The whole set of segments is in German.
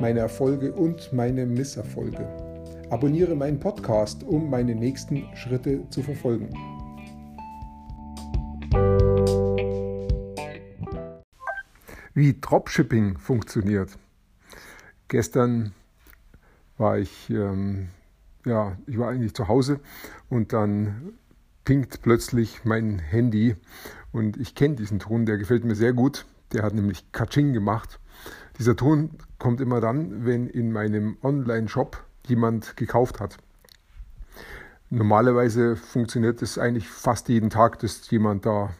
meine Erfolge und meine Misserfolge. Abonniere meinen Podcast, um meine nächsten Schritte zu verfolgen. Wie Dropshipping funktioniert. Gestern war ich, ähm, ja, ich war eigentlich zu Hause und dann pinkt plötzlich mein Handy und ich kenne diesen Ton, der gefällt mir sehr gut. Der hat nämlich Kaching gemacht. Dieser Ton kommt immer dann, wenn in meinem Online-Shop jemand gekauft hat. Normalerweise funktioniert es eigentlich fast jeden Tag, dass jemand da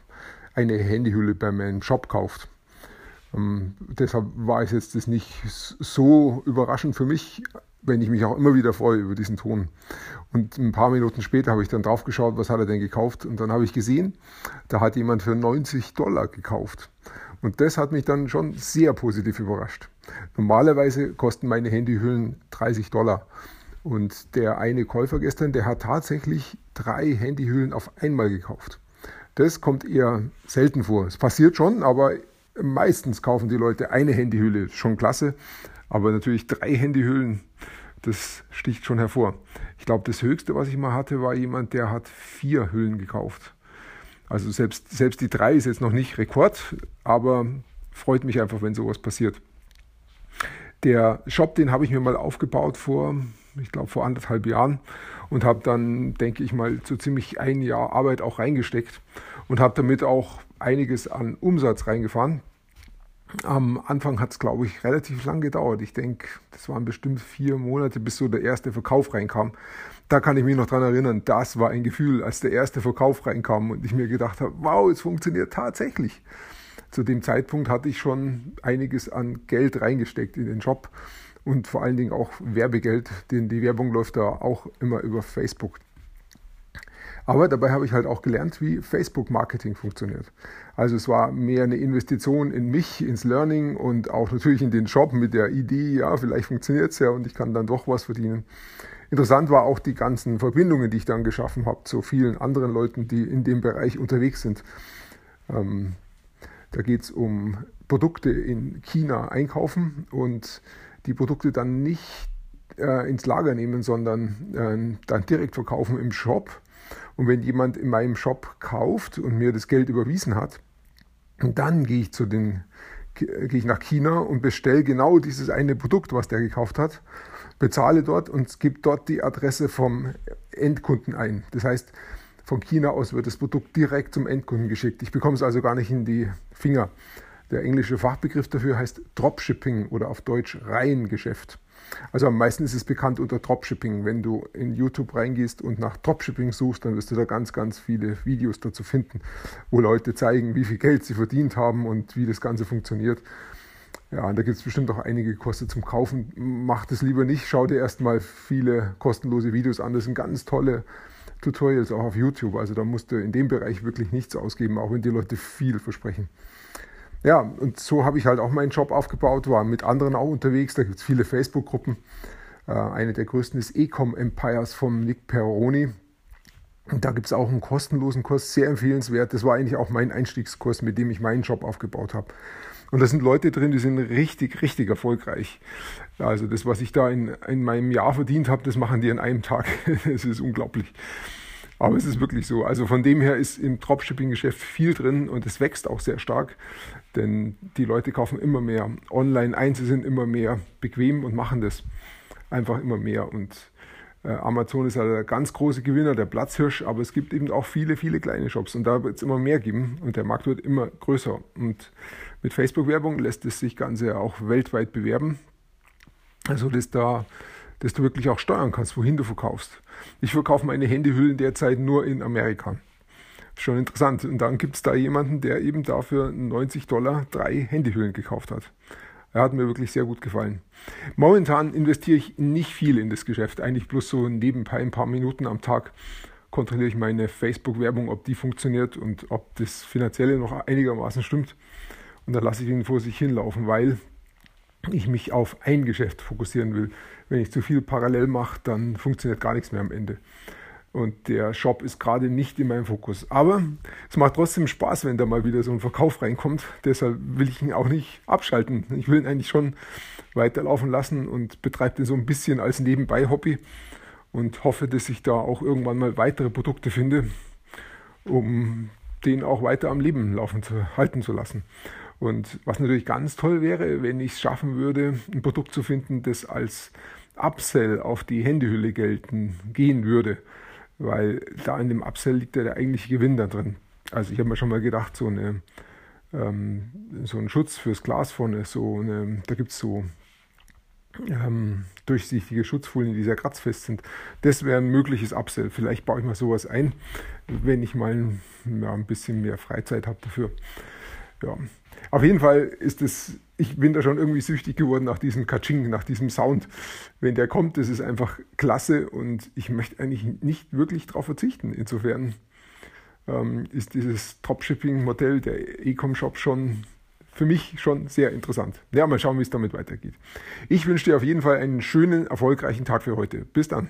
eine Handyhülle bei meinem Shop kauft. Ähm, deshalb war es jetzt das nicht so überraschend für mich, wenn ich mich auch immer wieder freue über diesen Ton. Und ein paar Minuten später habe ich dann drauf geschaut, was hat er denn gekauft. Und dann habe ich gesehen, da hat jemand für 90 Dollar gekauft. Und das hat mich dann schon sehr positiv überrascht. Normalerweise kosten meine Handyhüllen 30 Dollar. Und der eine Käufer gestern, der hat tatsächlich drei Handyhüllen auf einmal gekauft. Das kommt eher selten vor. Es passiert schon, aber meistens kaufen die Leute eine Handyhülle. Schon klasse. Aber natürlich drei Handyhüllen, das sticht schon hervor. Ich glaube, das Höchste, was ich mal hatte, war jemand, der hat vier Hüllen gekauft. Also selbst, selbst die drei ist jetzt noch nicht Rekord, aber freut mich einfach, wenn sowas passiert. Der Shop, den habe ich mir mal aufgebaut vor, ich glaube, vor anderthalb Jahren und habe dann, denke ich mal, so ziemlich ein Jahr Arbeit auch reingesteckt und habe damit auch einiges an Umsatz reingefahren. Am Anfang hat es, glaube ich, relativ lang gedauert. Ich denke, das waren bestimmt vier Monate, bis so der erste Verkauf reinkam. Da kann ich mich noch dran erinnern, das war ein Gefühl, als der erste Verkauf reinkam und ich mir gedacht habe, wow, es funktioniert tatsächlich. Zu dem Zeitpunkt hatte ich schon einiges an Geld reingesteckt in den Job und vor allen Dingen auch Werbegeld, denn die Werbung läuft da auch immer über Facebook. Aber dabei habe ich halt auch gelernt, wie Facebook-Marketing funktioniert. Also es war mehr eine Investition in mich, ins Learning und auch natürlich in den Job mit der Idee, ja, vielleicht funktioniert es ja und ich kann dann doch was verdienen. Interessant war auch die ganzen Verbindungen, die ich dann geschaffen habe zu vielen anderen Leuten, die in dem Bereich unterwegs sind. Ähm, da geht es um Produkte in China einkaufen und die Produkte dann nicht äh, ins Lager nehmen, sondern äh, dann direkt verkaufen im Shop und wenn jemand in meinem Shop kauft und mir das Geld überwiesen hat, dann gehe ich zu den gehe ich nach China und bestelle genau dieses eine Produkt, was der gekauft hat, bezahle dort und gebe dort die Adresse vom Endkunden ein. Das heißt, von China aus wird das Produkt direkt zum Endkunden geschickt. Ich bekomme es also gar nicht in die Finger. Der englische Fachbegriff dafür heißt Dropshipping oder auf Deutsch Reihengeschäft. Also am meisten ist es bekannt unter Dropshipping. Wenn du in YouTube reingehst und nach Dropshipping suchst, dann wirst du da ganz, ganz viele Videos dazu finden, wo Leute zeigen, wie viel Geld sie verdient haben und wie das Ganze funktioniert. Ja, da gibt es bestimmt auch einige Kosten zum Kaufen. Mach das lieber nicht. Schau dir erstmal viele kostenlose Videos an. Das sind ganz tolle Tutorials auch auf YouTube. Also da musst du in dem Bereich wirklich nichts ausgeben, auch wenn die Leute viel versprechen. Ja, und so habe ich halt auch meinen Job aufgebaut, war mit anderen auch unterwegs. Da gibt es viele Facebook-Gruppen. Äh, eine der größten ist Ecom Empires von Nick Peroni. Und da gibt es auch einen kostenlosen Kurs, sehr empfehlenswert. Das war eigentlich auch mein Einstiegskurs, mit dem ich meinen Job aufgebaut habe. Und da sind Leute drin, die sind richtig, richtig erfolgreich. Also das, was ich da in, in meinem Jahr verdient habe, das machen die in einem Tag. Das ist unglaublich. Aber es ist wirklich so. Also von dem her ist im Dropshipping-Geschäft viel drin und es wächst auch sehr stark, denn die Leute kaufen immer mehr online ein, sie sind immer mehr bequem und machen das einfach immer mehr. Und äh, Amazon ist halt der ganz große Gewinner, der Platzhirsch, aber es gibt eben auch viele, viele kleine Shops und da wird es immer mehr geben und der Markt wird immer größer. Und mit Facebook-Werbung lässt es sich Ganze auch weltweit bewerben. Also dass da dass du wirklich auch steuern kannst, wohin du verkaufst. Ich verkaufe meine Handyhüllen derzeit nur in Amerika. Schon interessant. Und dann gibt es da jemanden, der eben dafür 90 Dollar drei Handyhüllen gekauft hat. Er hat mir wirklich sehr gut gefallen. Momentan investiere ich nicht viel in das Geschäft, eigentlich bloß so nebenbei ein paar Minuten am Tag kontrolliere ich meine Facebook-Werbung, ob die funktioniert und ob das Finanzielle noch einigermaßen stimmt. Und dann lasse ich ihn vor sich hinlaufen, weil ich mich auf ein Geschäft fokussieren will. Wenn ich zu viel parallel mache, dann funktioniert gar nichts mehr am Ende. Und der Shop ist gerade nicht in meinem Fokus. Aber es macht trotzdem Spaß, wenn da mal wieder so ein Verkauf reinkommt. Deshalb will ich ihn auch nicht abschalten. Ich will ihn eigentlich schon weiterlaufen lassen und betreibe den so ein bisschen als Nebenbei-Hobby und hoffe, dass ich da auch irgendwann mal weitere Produkte finde, um den auch weiter am Leben laufen zu halten zu lassen. Und was natürlich ganz toll wäre, wenn ich es schaffen würde, ein Produkt zu finden, das als Upsell auf die Handyhülle gelten gehen würde, weil da in dem Upsell liegt ja der eigentliche Gewinn da drin. Also ich habe mir schon mal gedacht, so eine ähm, so ein Schutz fürs Glas vorne, so eine, da gibt es so ähm, durchsichtige Schutzfolien, die sehr kratzfest sind. Das wäre ein mögliches Upsell. Vielleicht baue ich mal sowas ein, wenn ich mal ja, ein bisschen mehr Freizeit habe dafür. Ja. Auf jeden Fall ist es, ich bin da schon irgendwie süchtig geworden nach diesem Kaching, nach diesem Sound. Wenn der kommt, das ist einfach klasse und ich möchte eigentlich nicht wirklich darauf verzichten. Insofern ähm, ist dieses Dropshipping-Modell der Ecom-Shop schon für mich schon sehr interessant. Ja, mal schauen, wie es damit weitergeht. Ich wünsche dir auf jeden Fall einen schönen, erfolgreichen Tag für heute. Bis dann.